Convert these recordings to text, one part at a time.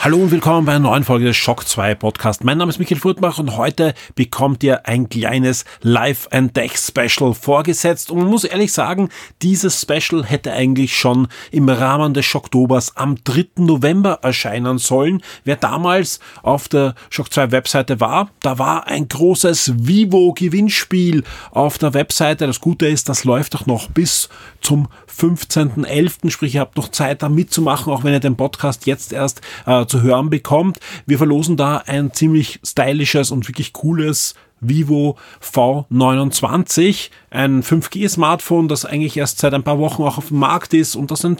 Hallo und willkommen bei einer neuen Folge des Shock 2 Podcast. Mein Name ist Michael Furtbach und heute bekommt ihr ein kleines Live and Deck Special vorgesetzt. Und man muss ehrlich sagen, dieses Special hätte eigentlich schon im Rahmen des Schocktobers am 3. November erscheinen sollen. Wer damals auf der Shock 2 Webseite war, da war ein großes Vivo Gewinnspiel auf der Webseite. Das Gute ist, das läuft auch noch bis zum 15.11. Sprich, ihr habt noch Zeit da mitzumachen, auch wenn ihr den Podcast jetzt erst äh, zu hören bekommt. Wir verlosen da ein ziemlich stylisches und wirklich cooles Vivo V29, ein 5G-Smartphone, das eigentlich erst seit ein paar Wochen auch auf dem Markt ist und das ein,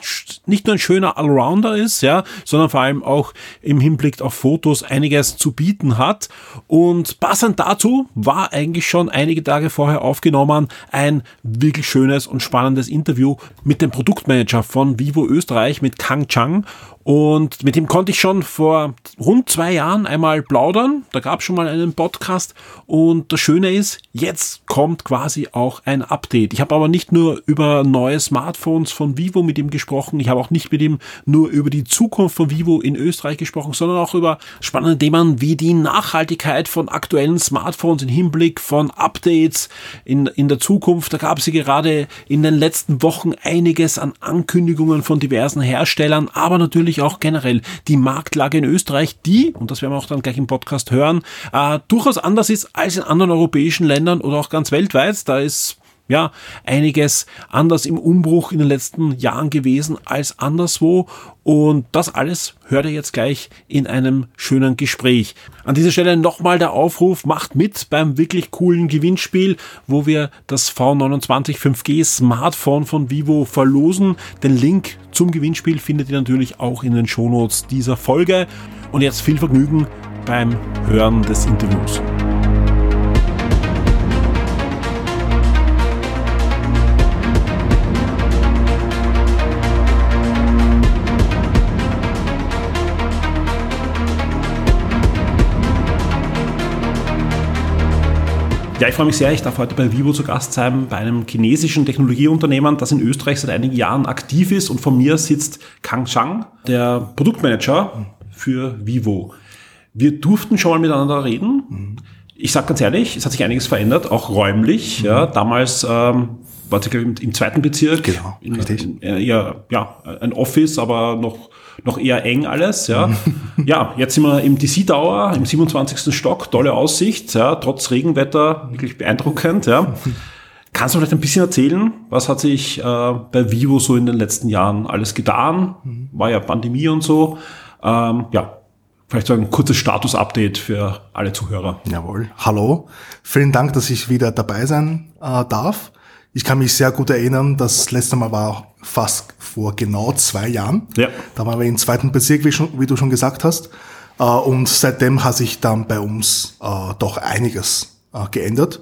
nicht nur ein schöner Allrounder ist, ja, sondern vor allem auch im Hinblick auf Fotos einiges zu bieten hat. Und passend dazu war eigentlich schon einige Tage vorher aufgenommen ein wirklich schönes und spannendes Interview mit dem Produktmanager von Vivo Österreich, mit Kang Chang. Und mit ihm konnte ich schon vor rund zwei Jahren einmal plaudern. Da gab es schon mal einen Podcast. Und das Schöne ist, jetzt kommt quasi auch ein Update. Ich habe aber nicht nur über neue Smartphones von Vivo mit ihm gesprochen. Ich habe auch nicht mit ihm nur über die Zukunft von Vivo in Österreich gesprochen, sondern auch über spannende Themen wie die Nachhaltigkeit von aktuellen Smartphones im Hinblick von Updates in, in der Zukunft. Da gab es gerade in den letzten Wochen einiges an Ankündigungen von diversen Herstellern, aber natürlich natürlich auch generell die Marktlage in Österreich, die, und das werden wir auch dann gleich im Podcast hören, äh, durchaus anders ist als in anderen europäischen Ländern oder auch ganz weltweit. Da ist ja, einiges anders im Umbruch in den letzten Jahren gewesen als anderswo. Und das alles hört ihr jetzt gleich in einem schönen Gespräch. An dieser Stelle nochmal der Aufruf, macht mit beim wirklich coolen Gewinnspiel, wo wir das V29 5G Smartphone von Vivo verlosen. Den Link zum Gewinnspiel findet ihr natürlich auch in den Shownotes dieser Folge. Und jetzt viel Vergnügen beim Hören des Interviews. Ja, ich freue mich sehr. Ich darf heute bei Vivo zu Gast sein, bei einem chinesischen Technologieunternehmen, das in Österreich seit einigen Jahren aktiv ist. Und von mir sitzt Kang Chang, der Produktmanager für Vivo. Wir durften schon mal miteinander reden. Ich sage ganz ehrlich, es hat sich einiges verändert, auch räumlich. Ja, damals ähm, war glaube ich, im, zweiten Bezirk. Genau, in, richtig. In, in, ja, ja, ein Office, aber noch noch eher eng alles. Ja, ja jetzt sind wir im DC Tower, im 27. Stock, tolle Aussicht, ja, trotz Regenwetter, wirklich beeindruckend. Ja. Kannst du vielleicht ein bisschen erzählen, was hat sich äh, bei Vivo so in den letzten Jahren alles getan? War ja Pandemie und so. Ähm, ja, vielleicht so ein kurzes Status-Update für alle Zuhörer. Jawohl. Hallo. Vielen Dank, dass ich wieder dabei sein äh, darf. Ich kann mich sehr gut erinnern, das letzte Mal war fast vor genau zwei Jahren. Ja. Da waren wir im zweiten Bezirk, wie, schon, wie du schon gesagt hast. Äh, und seitdem hat sich dann bei uns äh, doch einiges äh, geändert.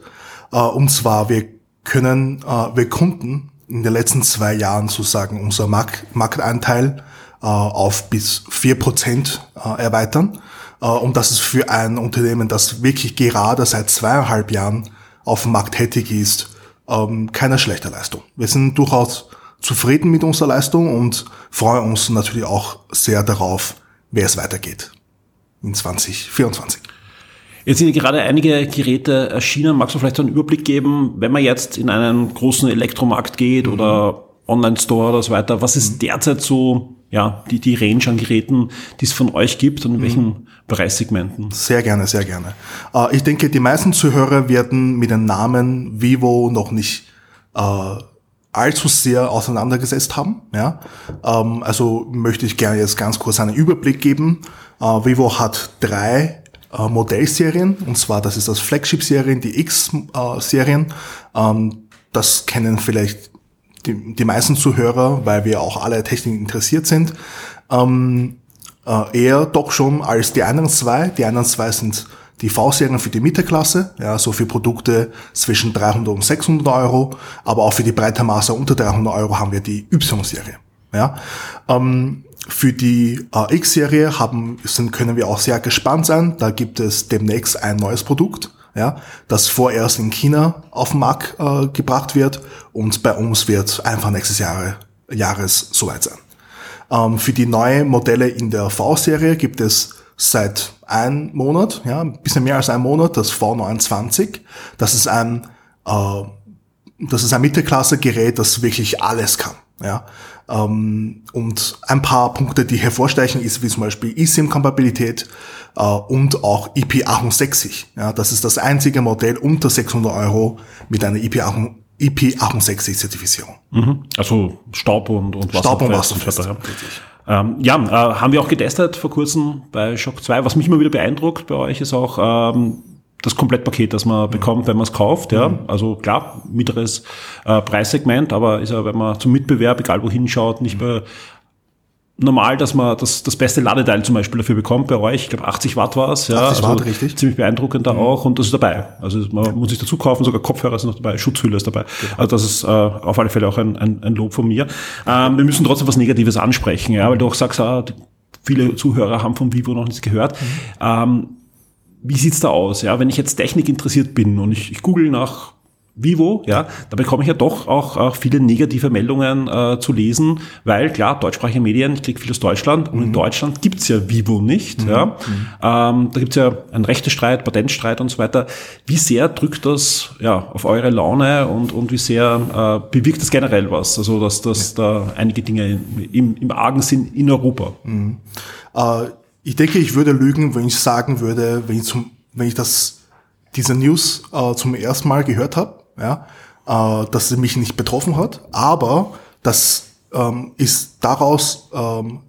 Und zwar, wir können, wir konnten in den letzten zwei Jahren sozusagen unser Marktanteil auf bis vier Prozent erweitern. Und das ist für ein Unternehmen, das wirklich gerade seit zweieinhalb Jahren auf dem Markt tätig ist, ähm, keine schlechte Leistung. Wir sind durchaus zufrieden mit unserer Leistung und freuen uns natürlich auch sehr darauf, wie es weitergeht in 2024. Jetzt sind gerade einige Geräte erschienen. Magst du vielleicht so einen Überblick geben, wenn man jetzt in einen großen Elektromarkt geht mhm. oder Online-Store oder so weiter, was ist mhm. derzeit so ja, die, die Range an Geräten, die es von euch gibt und in welchen mhm. Preissegmenten? Sehr gerne, sehr gerne. Äh, ich denke, die meisten Zuhörer werden mit dem Namen Vivo noch nicht äh, allzu sehr auseinandergesetzt haben. Ja? Ähm, also möchte ich gerne jetzt ganz kurz einen Überblick geben. Äh, Vivo hat drei äh, Modellserien, und zwar das ist das Flagship-Serien, die X-Serien. Ähm, das kennen vielleicht die, die meisten Zuhörer, weil wir auch alle Technik interessiert sind, ähm, äh, eher doch schon als die anderen zwei. Die anderen zwei sind die V-Serien für die Mittelklasse, ja, so für Produkte zwischen 300 und 600 Euro, aber auch für die breite Masse unter 300 Euro haben wir die Y-Serie. Ja. Ähm, für die äh, X-Serie haben, sind, können wir auch sehr gespannt sein. Da gibt es demnächst ein neues Produkt. ja, das vorerst in China auf den Markt äh, gebracht wird und bei uns wird einfach nächstes Jahre, Jahres soweit sein. Ähm, für die neuen Modelle in der V-Serie gibt es seit einem Monat, ja, ein bisschen mehr als einem Monat, das V29. Das ist ein, äh, das ist ein Mittelklasse-Gerät, das wirklich alles kann. Ja, ähm, und ein paar Punkte, die hervorstechen, ist wie zum Beispiel eSIM-Kompatibilität äh, und auch IP68. Ja, das ist das einzige Modell unter 600 Euro mit einer IP68 IP68-Zertifizierung. Mhm. Also Staub und, und Wasser. Staub und Wasserfest. Ja, ähm, ja äh, haben wir auch getestet vor kurzem bei Shock 2. Was mich immer wieder beeindruckt bei euch ist auch ähm, das Komplettpaket, das man bekommt, wenn man es kauft. Ja. Mhm. Also klar, mittleres äh, Preissegment, aber ist ja, wenn man zum Mitbewerb, egal wohin schaut, nicht bei normal, dass man das, das beste Ladeteil zum Beispiel dafür bekommt bei euch. Ich glaube 80 Watt war es. Ja, 80 Watt, also richtig. Ziemlich beeindruckend da mhm. auch und das ist dabei. Also man muss sich dazu kaufen, sogar Kopfhörer sind noch dabei, Schutzhülle ist dabei. Genau. Also das ist äh, auf alle Fälle auch ein, ein, ein Lob von mir. Ähm, wir müssen trotzdem was Negatives ansprechen, ja, weil du auch sagst, ah, viele Zuhörer haben von Vivo noch nichts gehört. Mhm. Ähm, wie sieht's da aus? Ja, wenn ich jetzt Technik interessiert bin und ich, ich google nach Vivo, ja, da bekomme ich ja doch auch, auch viele negative Meldungen äh, zu lesen, weil klar, deutschsprachige Medien, ich kriege viel aus Deutschland und mhm. in Deutschland gibt's ja Vivo nicht. Mhm. Ja. Mhm. Ähm, da gibt's ja einen Rechtestreit, Patentstreit und so weiter. Wie sehr drückt das ja, auf eure Laune und, und wie sehr äh, bewirkt das generell was? Also dass, dass da einige Dinge im, im Argen sind in Europa. Mhm. Äh, ich denke, ich würde lügen, wenn ich sagen würde, wenn ich, zum, wenn ich das, diese News äh, zum ersten Mal gehört habe ja, äh, dass sie mich nicht betroffen hat, aber das ähm, ist daraus ähm,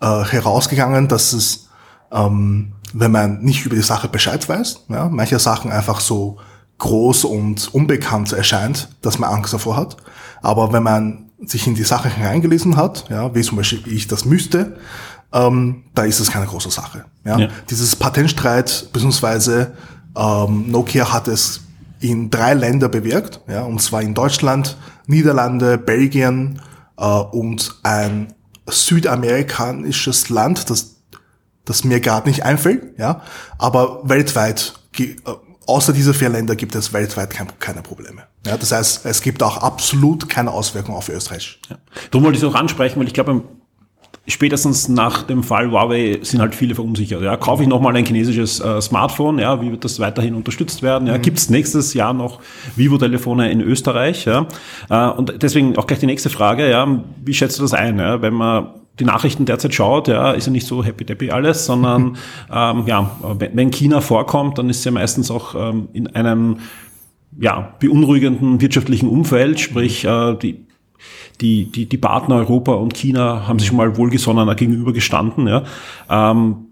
äh, herausgegangen, dass es, ähm, wenn man nicht über die Sache Bescheid weiß, ja, manche Sachen einfach so groß und unbekannt erscheint, dass man Angst davor hat. Aber wenn man sich in die Sache hineingelesen hat, ja, wie zum Beispiel ich das müsste, ähm, da ist es keine große Sache. Ja? ja. Dieses Patentstreit, beziehungsweise ähm, Nokia hat es in drei Länder bewirkt, ja, und zwar in Deutschland, Niederlande, Belgien äh, und ein südamerikanisches Land, das, das mir gerade nicht einfällt, ja, aber weltweit, äh, außer diese vier Länder gibt es weltweit kein, keine Probleme. Ja, das heißt, es gibt auch absolut keine Auswirkungen auf Österreich. Ja. Darum wollte ich es auch ansprechen, weil ich glaube, spätestens nach dem Fall Huawei sind halt viele verunsichert. Ja, kaufe ich nochmal ein chinesisches äh, Smartphone? Ja, wie wird das weiterhin unterstützt werden? Ja, mhm. gibt es nächstes Jahr noch Vivo-Telefone in Österreich? Ja, äh, und deswegen auch gleich die nächste Frage. Ja, wie schätzt du das ein? Ja, wenn man die Nachrichten derzeit schaut, ja, ist ja nicht so happy deppy alles, sondern ähm, ja, wenn China vorkommt, dann ist ja meistens auch ähm, in einem ja, beunruhigenden wirtschaftlichen Umfeld, sprich äh, die die, die, die Partner Europa und China haben sich mal wohlgesonnener gegenüber gestanden. Ja. Ähm,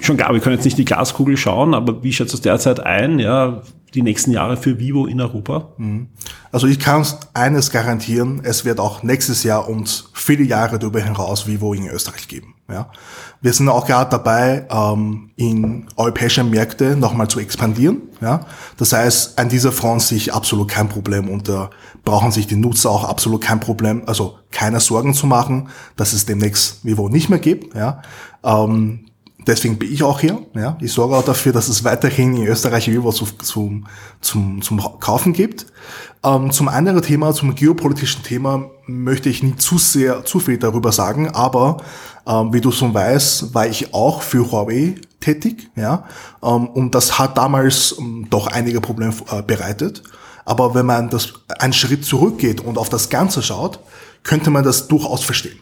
schon klar, wir können jetzt nicht die Glaskugel schauen, aber wie schätzt du es derzeit ein, ja, die nächsten Jahre für Vivo in Europa? Mhm. Also ich kann eines garantieren, es wird auch nächstes Jahr und viele Jahre darüber hinaus Vivo in Österreich geben. Ja. Wir sind auch gerade dabei, ähm, in europäische Märkte nochmal zu expandieren. Ja. Das heißt, an dieser Front sehe ich absolut kein Problem und da brauchen sich die Nutzer auch absolut kein Problem, also keine Sorgen zu machen, dass es demnächst Vivo nicht mehr gibt. Ja. Ähm, deswegen bin ich auch hier. Ja. Ich sorge auch dafür, dass es weiterhin in Österreich Vivo zu, zum, zum, zum Kaufen gibt. Ähm, zum anderen Thema, zum geopolitischen Thema möchte ich nicht zu sehr, zu viel darüber sagen, aber ähm, wie du schon weißt, war ich auch für Huawei tätig, ja, ähm, und das hat damals ähm, doch einige Probleme äh, bereitet. Aber wenn man das einen Schritt zurückgeht und auf das Ganze schaut, könnte man das durchaus verstehen.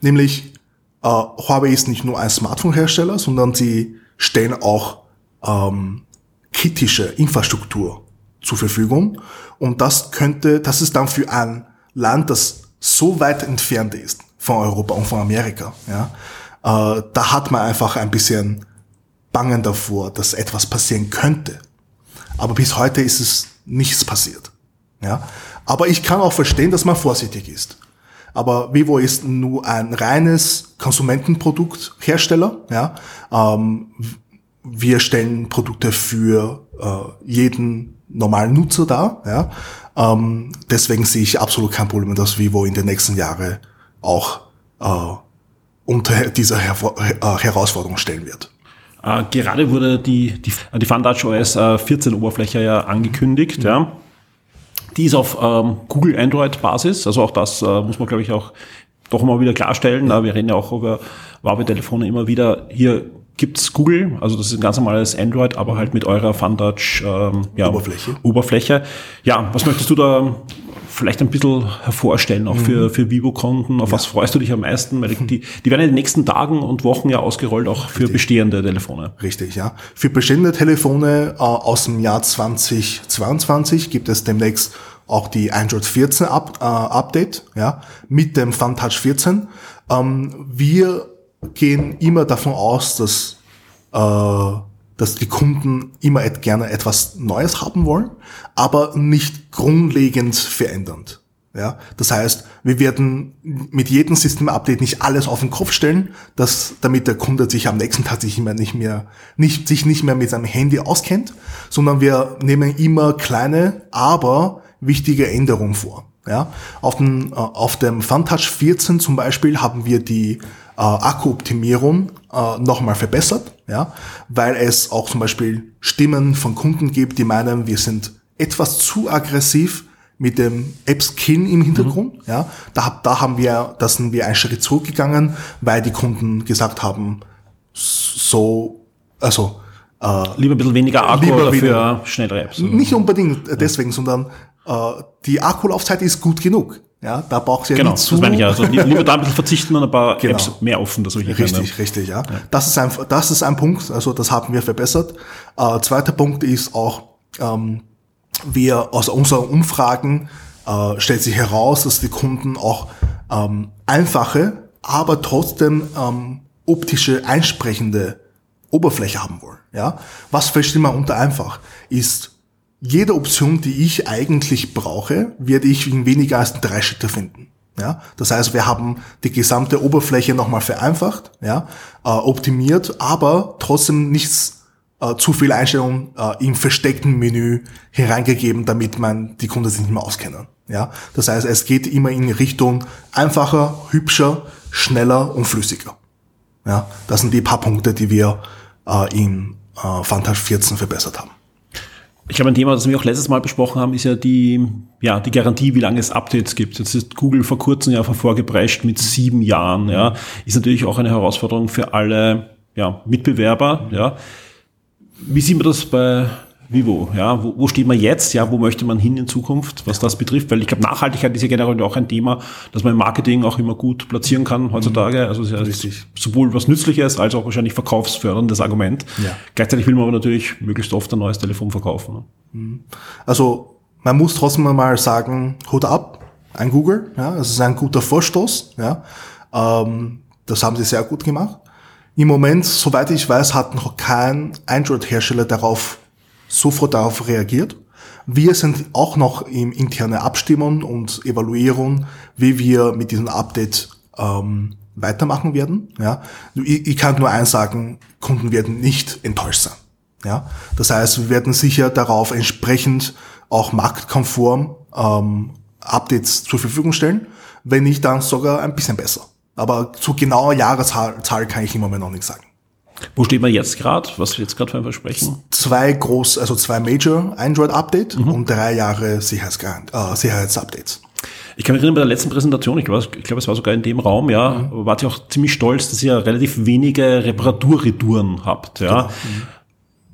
Nämlich äh, Huawei ist nicht nur ein Smartphone-Hersteller, sondern sie stellen auch ähm, kritische Infrastruktur zur Verfügung. Und das könnte, das ist dann für ein Land, das so weit entfernt ist von Europa und von Amerika, ja, äh, da hat man einfach ein bisschen Bangen davor, dass etwas passieren könnte. Aber bis heute ist es nichts passiert. Ja, aber ich kann auch verstehen, dass man vorsichtig ist. Aber Vivo ist nur ein reines Konsumentenprodukthersteller. Ja, ähm, wir stellen Produkte für äh, jeden normalen Nutzer dar. Ja? Ähm, deswegen sehe ich absolut kein Problem, dass Vivo in den nächsten Jahren auch äh, unter dieser Her äh, Herausforderung stellen wird. Äh, gerade wurde die, die, die FunTouch OS äh, 14 Oberfläche ja angekündigt, mhm. ja. Die ist auf ähm, Google Android Basis, also auch das äh, muss man glaube ich auch doch mal wieder klarstellen. Ja. Wir reden ja auch über Huawei-Telefone immer wieder. Hier gibt's Google, also das ist ein ganz normales Android, aber halt mit eurer FunTouch ähm, ja, Oberfläche. Oberfläche. Ja, was möchtest du da vielleicht ein bisschen hervorstellen, auch für, mhm. für Vivo-Konten? Auf ja. was freust du dich am meisten? Weil die, die werden in den nächsten Tagen und Wochen ja ausgerollt, auch für Richtig. bestehende Telefone. Richtig, ja. Für bestehende Telefone äh, aus dem Jahr 2022 gibt es demnächst auch die Android 14 Up, äh, Update, ja, mit dem FunTouch 14. Ähm, wir gehen immer davon aus, dass, äh, dass die Kunden immer et gerne etwas Neues haben wollen, aber nicht grundlegend verändernd. Ja, das heißt, wir werden mit jedem System-Update nicht alles auf den Kopf stellen, dass, damit der Kunde sich am nächsten Tag sich immer nicht mehr, nicht, sich nicht mehr mit seinem Handy auskennt, sondern wir nehmen immer kleine, aber wichtige Änderungen vor. Ja, auf dem, äh, auf dem FunTouch 14 zum Beispiel haben wir die äh, Akkuoptimierung äh, nochmal verbessert, ja, weil es auch zum Beispiel Stimmen von Kunden gibt, die meinen, wir sind etwas zu aggressiv mit dem App-Skin im Hintergrund. Mhm. Ja, da, da haben wir, da sind wir einen Schritt zurückgegangen, weil die Kunden gesagt haben, so, also äh, lieber ein bisschen weniger Akku lieber für schnellere Apps. Nicht unbedingt deswegen, sondern äh, die Akkulaufzeit ist gut genug. Ja, da braucht es ja genau, nicht zu. Das meine ich ja. Also lieber da ein bisschen verzichten und ein paar genau. Apps mehr offen, dass solche Richtig, können. richtig, ja. ja. Das ist ein, das ist ein Punkt. Also das haben wir verbessert. Äh, zweiter Punkt ist auch, ähm, wir aus unseren Umfragen äh, stellt sich heraus, dass die Kunden auch ähm, einfache, aber trotzdem ähm, optische einsprechende Oberfläche haben wollen. Ja, was versteht man unter einfach? Ist jede Option, die ich eigentlich brauche, werde ich in weniger als drei Schritte finden. Ja, das heißt, wir haben die gesamte Oberfläche nochmal vereinfacht, ja, äh, optimiert, aber trotzdem nichts äh, zu viel Einstellungen äh, im versteckten Menü hereingegeben, damit man die Kunden sich nicht mehr auskennen. Ja, das heißt, es geht immer in Richtung einfacher, hübscher, schneller und flüssiger. Ja, das sind die paar Punkte, die wir äh, in äh, Fantasch 14 verbessert haben. Ich glaube, ein Thema, das wir auch letztes Mal besprochen haben, ist ja die, ja, die Garantie, wie lange es Updates gibt. Jetzt ist Google vor kurzem ja vorgeprescht mit sieben Jahren, ja. Ist natürlich auch eine Herausforderung für alle, ja, Mitbewerber, ja. Wie sieht man das bei Vivo, ja, wo, wo steht man jetzt, ja, wo möchte man hin in Zukunft, was das betrifft, weil ich glaube, Nachhaltigkeit ist ja generell auch ein Thema, das man im Marketing auch immer gut platzieren kann heutzutage, also es ist ja sowohl was Nützliches als auch wahrscheinlich verkaufsförderndes Argument. Ja. Gleichzeitig will man aber natürlich möglichst oft ein neues Telefon verkaufen. Ne? Mhm. Also man muss trotzdem mal sagen, Hut ab, ein Google, ja, es ist ein guter Vorstoß, ja, ähm, das haben sie sehr gut gemacht. Im Moment, soweit ich weiß, hat noch kein Android-Hersteller darauf sofort darauf reagiert. Wir sind auch noch im interne Abstimmung und Evaluierung, wie wir mit diesem Update ähm, weitermachen werden. Ja, ich, ich kann nur eins sagen: Kunden werden nicht enttäuscht sein. Ja, das heißt, wir werden sicher darauf entsprechend auch marktkonform ähm, Updates zur Verfügung stellen, wenn nicht dann sogar ein bisschen besser. Aber zu genauer Jahreszahl kann ich im Moment noch nicht sagen. Wo steht man jetzt gerade? Was jetzt gerade für ein Versprechen? Zwei groß, also zwei Major Android Update mhm. und drei Jahre äh, Sicherheitsupdates. Ich kann mich erinnern, bei der letzten Präsentation, ich glaube, ich glaube, es war sogar in dem Raum, ja, mhm. wart ihr auch ziemlich stolz, dass ihr relativ wenige Reparaturretouren habt, ja. Genau. Mhm.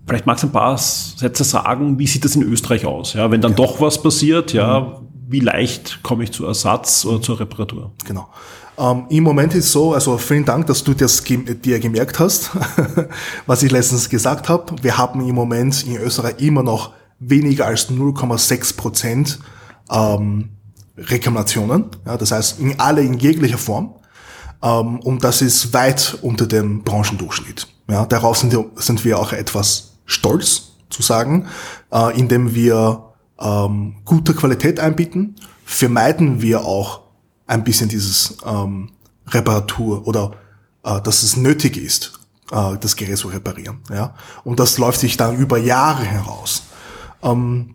Vielleicht magst du ein paar Sätze sagen, wie sieht das in Österreich aus? Ja, wenn dann ja. doch was passiert, ja, mhm. wie leicht komme ich zu Ersatz oder zur Reparatur? Genau. Ähm, Im Moment ist so, also vielen Dank, dass du das dir gemerkt hast, was ich letztens gesagt habe. Wir haben im Moment in Österreich immer noch weniger als 0,6 Prozent ähm, Reklamationen. Ja, das heißt, in alle in jeglicher Form. Ähm, und das ist weit unter dem Branchendurchschnitt. Ja, darauf sind wir, sind wir auch etwas stolz zu sagen, äh, indem wir ähm, gute Qualität einbieten, vermeiden wir auch ein bisschen dieses ähm, Reparatur oder äh, dass es nötig ist, äh, das Gerät zu reparieren. Ja? Und das läuft sich dann über Jahre heraus. Ähm,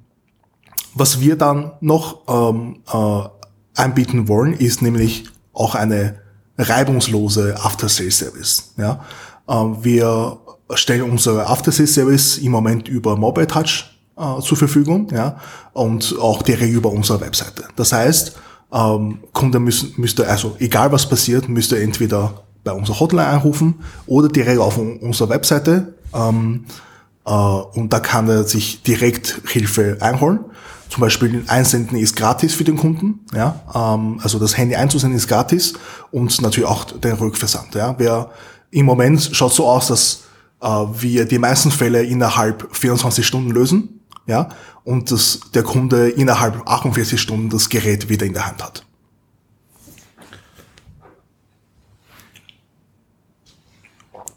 was wir dann noch ähm, äh, anbieten wollen, ist nämlich auch eine reibungslose After-Sale-Service. Ja? Ähm, wir stellen unsere After-Sales-Service im Moment über Mobile Touch äh, zur Verfügung, ja, und auch direkt über unsere Webseite. Das heißt, ähm, Kunde müssen, müsste, also egal was passiert, müsste entweder bei unserer Hotline anrufen oder direkt auf unserer Webseite ähm, äh, und da kann er sich direkt Hilfe einholen. Zum Beispiel einsenden ist gratis für den Kunden, ja, ähm, also das Handy einzusenden ist gratis und natürlich auch der Rückversand. Ja. Wer im Moment schaut so aus, dass äh, wir die meisten Fälle innerhalb 24 Stunden lösen ja, und dass der Kunde innerhalb 48 Stunden das Gerät wieder in der Hand hat.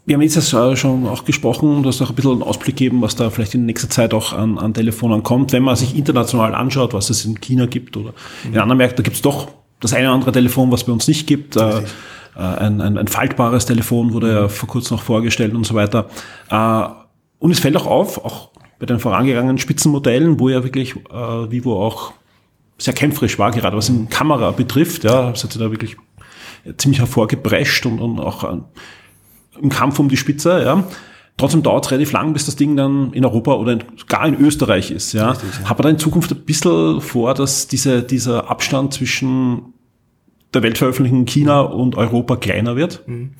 Wir haben jetzt schon auch gesprochen, du hast auch ein bisschen einen Ausblick gegeben, was da vielleicht in nächster Zeit auch an, an Telefonen kommt. Wenn man sich international anschaut, was es in China gibt oder mhm. in anderen Märkten, da gibt es doch das eine oder andere Telefon, was bei uns nicht gibt. Äh, äh, ein, ein, ein faltbares Telefon wurde ja vor kurzem noch vorgestellt und so weiter. Äh, und es fällt auch auf, auch bei den vorangegangenen Spitzenmodellen, wo ja wirklich äh, Vivo auch sehr kämpferisch war, gerade was in Kamera betrifft. Ja, das hat sich da wirklich ziemlich hervorgeprescht und, und auch äh, im Kampf um die Spitze. Ja. Trotzdem dauert es relativ lang, bis das Ding dann in Europa oder gar in Österreich ist. Ja. Richtig, ja. Hat man da in Zukunft ein bisschen vor, dass diese, dieser Abstand zwischen der Weltveröffentlichung in China und Europa kleiner wird? Mhm.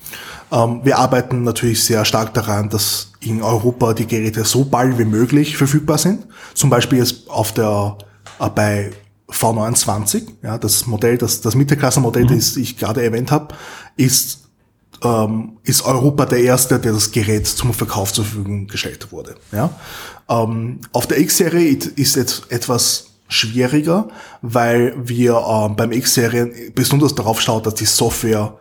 Ähm, wir arbeiten natürlich sehr stark daran, dass in Europa die Geräte so bald wie möglich verfügbar sind. Zum Beispiel jetzt auf der, äh, bei V29, ja, das Modell, das, das Mittelklassenmodell, mhm. das ich gerade erwähnt habe, ist, ähm, ist Europa der erste, der das Gerät zum Verkauf zur Verfügung gestellt wurde. Ja. Ähm, auf der X-Serie ist jetzt etwas schwieriger, weil wir äh, beim X-Serie besonders darauf schauen, dass die Software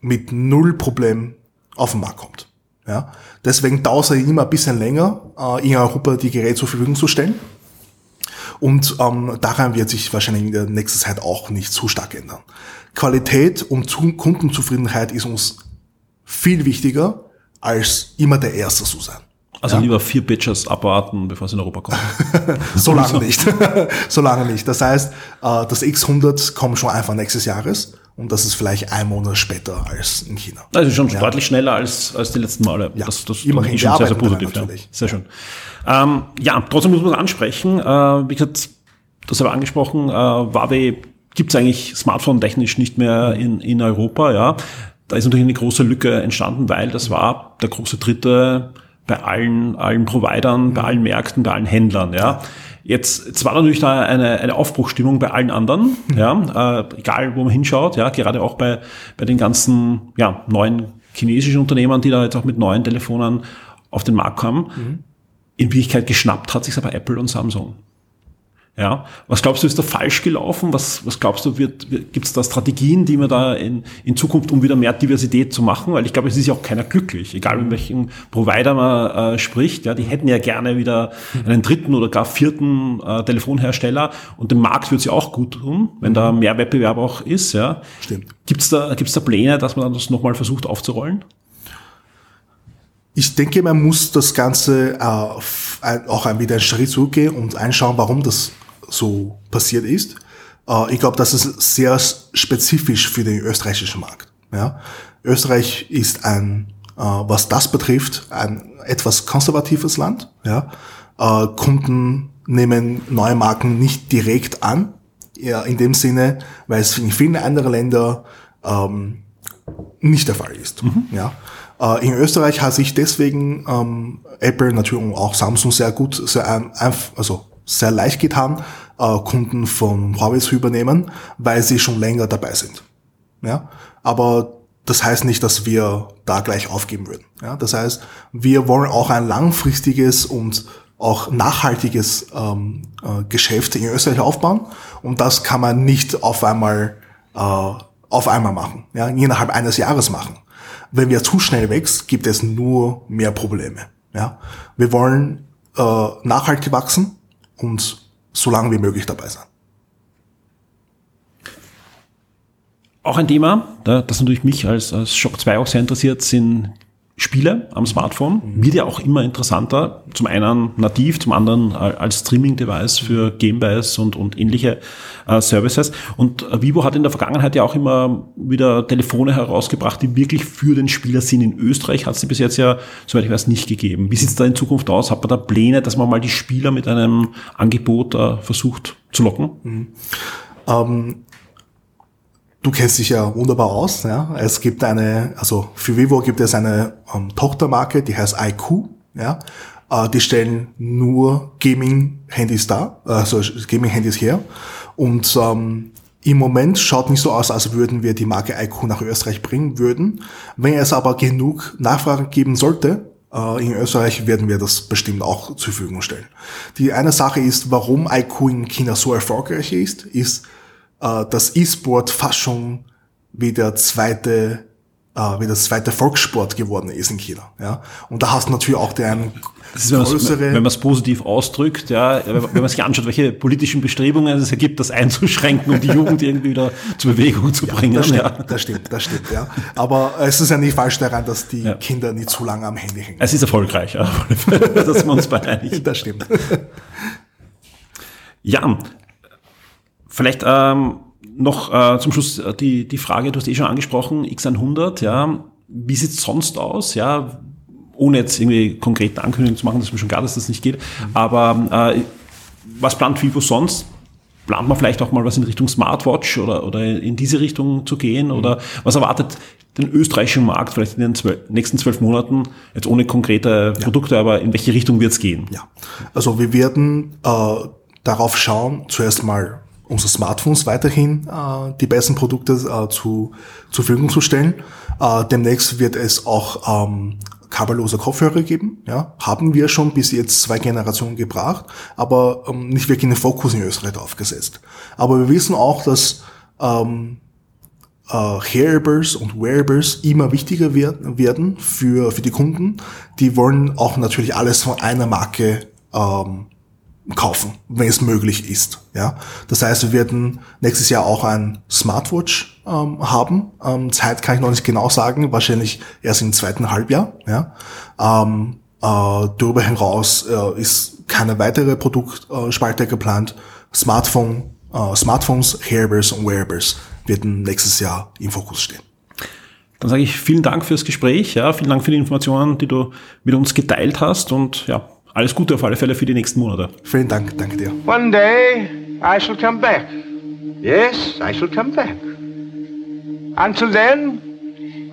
mit null Problem auf den Markt kommt. Ja? Deswegen dauert es immer ein bisschen länger, äh, in Europa die Geräte zur Verfügung zu stellen. Und ähm, daran wird sich wahrscheinlich in der nächsten Zeit auch nicht zu stark ändern. Qualität und Kundenzufriedenheit ist uns viel wichtiger, als immer der Erste zu sein. Also ja. lieber vier Bitches abwarten, bevor es in Europa kommt. so lange nicht. so lange nicht. Das heißt, äh, das X100 kommt schon einfach nächstes Jahres und das ist vielleicht ein Monat später als in China. Also schon ja. deutlich schneller als, als die letzten Male. Ja, das, das immerhin. ist schon sehr, sehr positiv. Ja. Sehr schön. Ähm, ja, trotzdem muss man ansprechen. Äh, wie gesagt, das habe ich angesprochen, äh, Huawei gibt es eigentlich smartphone-technisch nicht mehr in, in Europa. Ja, Da ist natürlich eine große Lücke entstanden, weil das war der große dritte bei allen, allen Providern, bei allen Märkten, bei allen Händlern, ja. Jetzt, jetzt war natürlich da eine, eine Aufbruchstimmung bei allen anderen, ja, äh, egal wo man hinschaut, ja, gerade auch bei, bei den ganzen, ja, neuen chinesischen Unternehmern, die da jetzt auch mit neuen Telefonen auf den Markt kommen. Mhm. In Wirklichkeit geschnappt hat sich aber Apple und Samsung. Ja, was glaubst du, ist da falsch gelaufen? Was, was glaubst du, wird, wird gibt es da Strategien, die man da in, in Zukunft, um wieder mehr Diversität zu machen? Weil ich glaube, es ist ja auch keiner glücklich, egal mit welchem Provider man äh, spricht. Ja, die hätten ja gerne wieder einen dritten oder gar vierten äh, Telefonhersteller und dem Markt wird es ja auch gut tun, wenn da mehr Wettbewerb auch ist. Ja, stimmt. Gibt's da, gibt's da Pläne, dass man das nochmal versucht aufzurollen? Ich denke, man muss das Ganze äh, auch ein wieder einen Schritt zurückgehen und einschauen, warum das so passiert ist. Äh, ich glaube, das ist sehr spezifisch für den österreichischen Markt. Ja? Österreich ist ein, äh, was das betrifft, ein etwas konservatives Land. Ja? Äh, Kunden nehmen neue Marken nicht direkt an, ja, in dem Sinne, weil es in vielen anderen Ländern ähm, nicht der Fall ist. Mhm. Ja. Äh, in Österreich hat sich deswegen ähm, Apple natürlich und auch Samsung sehr gut, sehr einfach, also sehr leicht getan, äh, Kunden von Huawei zu übernehmen, weil sie schon länger dabei sind. Ja, aber das heißt nicht, dass wir da gleich aufgeben würden. Ja, das heißt, wir wollen auch ein langfristiges und auch nachhaltiges ähm, äh, Geschäft in Österreich aufbauen und das kann man nicht auf einmal äh, auf einmal machen, ja, innerhalb eines Jahres machen. Wenn wir zu schnell wächst, gibt es nur mehr Probleme. Ja, wir wollen äh, nachhaltig wachsen und so lange wie möglich dabei sein. Auch ein Thema, das natürlich mich als, als Shock 2 auch sehr interessiert, sind Spiele am Smartphone. Wird ja auch immer interessanter. Zum einen nativ, zum anderen als Streaming-Device für Gamebuys und, und ähnliche äh, Services. Und Vivo hat in der Vergangenheit ja auch immer wieder Telefone herausgebracht, die wirklich für den Spieler sind. In Österreich hat es die bis jetzt ja, soweit ich weiß, nicht gegeben. Wie sieht es da in Zukunft aus? Hat man da Pläne, dass man mal die Spieler mit einem Angebot äh, versucht zu locken? Mhm. Ähm, Du kennst dich ja wunderbar aus. Ja? Es gibt eine, also für Vivo gibt es eine ähm, Tochtermarke, die heißt IQ. Ja? Äh, die stellen nur Gaming-Handys dar, also Gaming-Handys her. Und ähm, im Moment schaut nicht so aus, als würden wir die Marke IQ nach Österreich bringen würden. Wenn es aber genug Nachfrage geben sollte, äh, in Österreich werden wir das bestimmt auch zur Verfügung stellen. Die eine Sache ist, warum IQ in China so erfolgreich ist, ist, äh, dass E-Sport fast schon wie der zweite äh, wie das zweite Volkssport geworden ist in China. Ja? Und da hast du natürlich auch den das ist, größere... Wenn man es positiv ausdrückt, ja, wenn man sich anschaut, welche politischen Bestrebungen es ergibt, das einzuschränken, um die Jugend irgendwie wieder zur Bewegung zu bringen. Ja, das, stimmt, ja. das stimmt, das stimmt, ja. Aber es ist ja nicht falsch daran, dass die ja. Kinder nicht zu lange am Handy hängen. Es ist erfolgreich, ja. dass wir uns beide einig. Das stimmt. Ja, Vielleicht ähm, noch äh, zum Schluss äh, die, die Frage, du hast eh schon angesprochen, X100, ja, wie sieht es sonst aus, ja, ohne jetzt irgendwie konkrete Ankündigungen zu machen, das ist mir schon klar, dass das nicht geht, mhm. aber äh, was plant Vivo sonst? Plant man vielleicht auch mal was in Richtung Smartwatch oder, oder in diese Richtung zu gehen? Mhm. Oder was erwartet den österreichischen Markt vielleicht in den zwölf, nächsten zwölf Monaten? Jetzt ohne konkrete Produkte, ja. aber in welche Richtung wird es gehen? Ja, also wir werden äh, darauf schauen, zuerst mal unsere Smartphones weiterhin äh, die besten Produkte äh, zu, zur Verfügung zu stellen. Äh, demnächst wird es auch ähm, kabellose Kopfhörer geben. Ja, haben wir schon bis jetzt zwei Generationen gebracht, aber ähm, nicht wirklich einen Fokus in Österreich drauf gesetzt. Aber wir wissen auch, dass ähm, äh, Hearables und Wearables immer wichtiger werden für, für die Kunden. Die wollen auch natürlich alles von einer Marke ähm, kaufen, wenn es möglich ist. Ja, das heißt, wir werden nächstes Jahr auch ein Smartwatch ähm, haben. Ähm, Zeit kann ich noch nicht genau sagen, wahrscheinlich erst im zweiten Halbjahr. Ja, ähm, äh, darüber hinaus äh, ist keine weitere Produktspalte geplant. Smartphone, äh, Smartphones, Hearables und Wearables werden nächstes Jahr im Fokus stehen. Dann sage ich vielen Dank fürs Gespräch, ja, vielen Dank für die Informationen, die du mit uns geteilt hast und ja, alles Gute auf alle Fälle für die nächsten Monate. Vielen Dank, danke dir. One day I shall come back. Yes, I shall come back. Until then,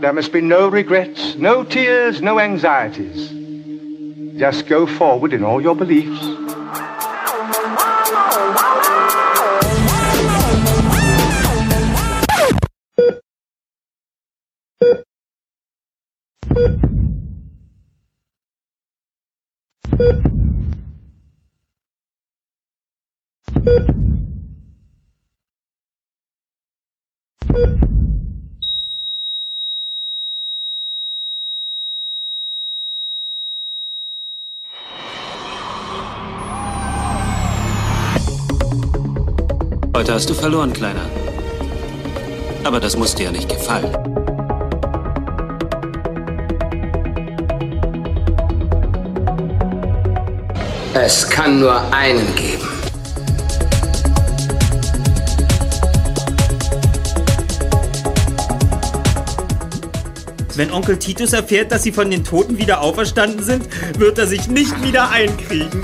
there must be no regrets, no tears, no anxieties. Just go forward in all your beliefs. Hast du verloren, Kleiner. Aber das muss dir ja nicht gefallen. Es kann nur einen geben. Wenn Onkel Titus erfährt, dass sie von den Toten wieder auferstanden sind, wird er sich nicht wieder einkriegen.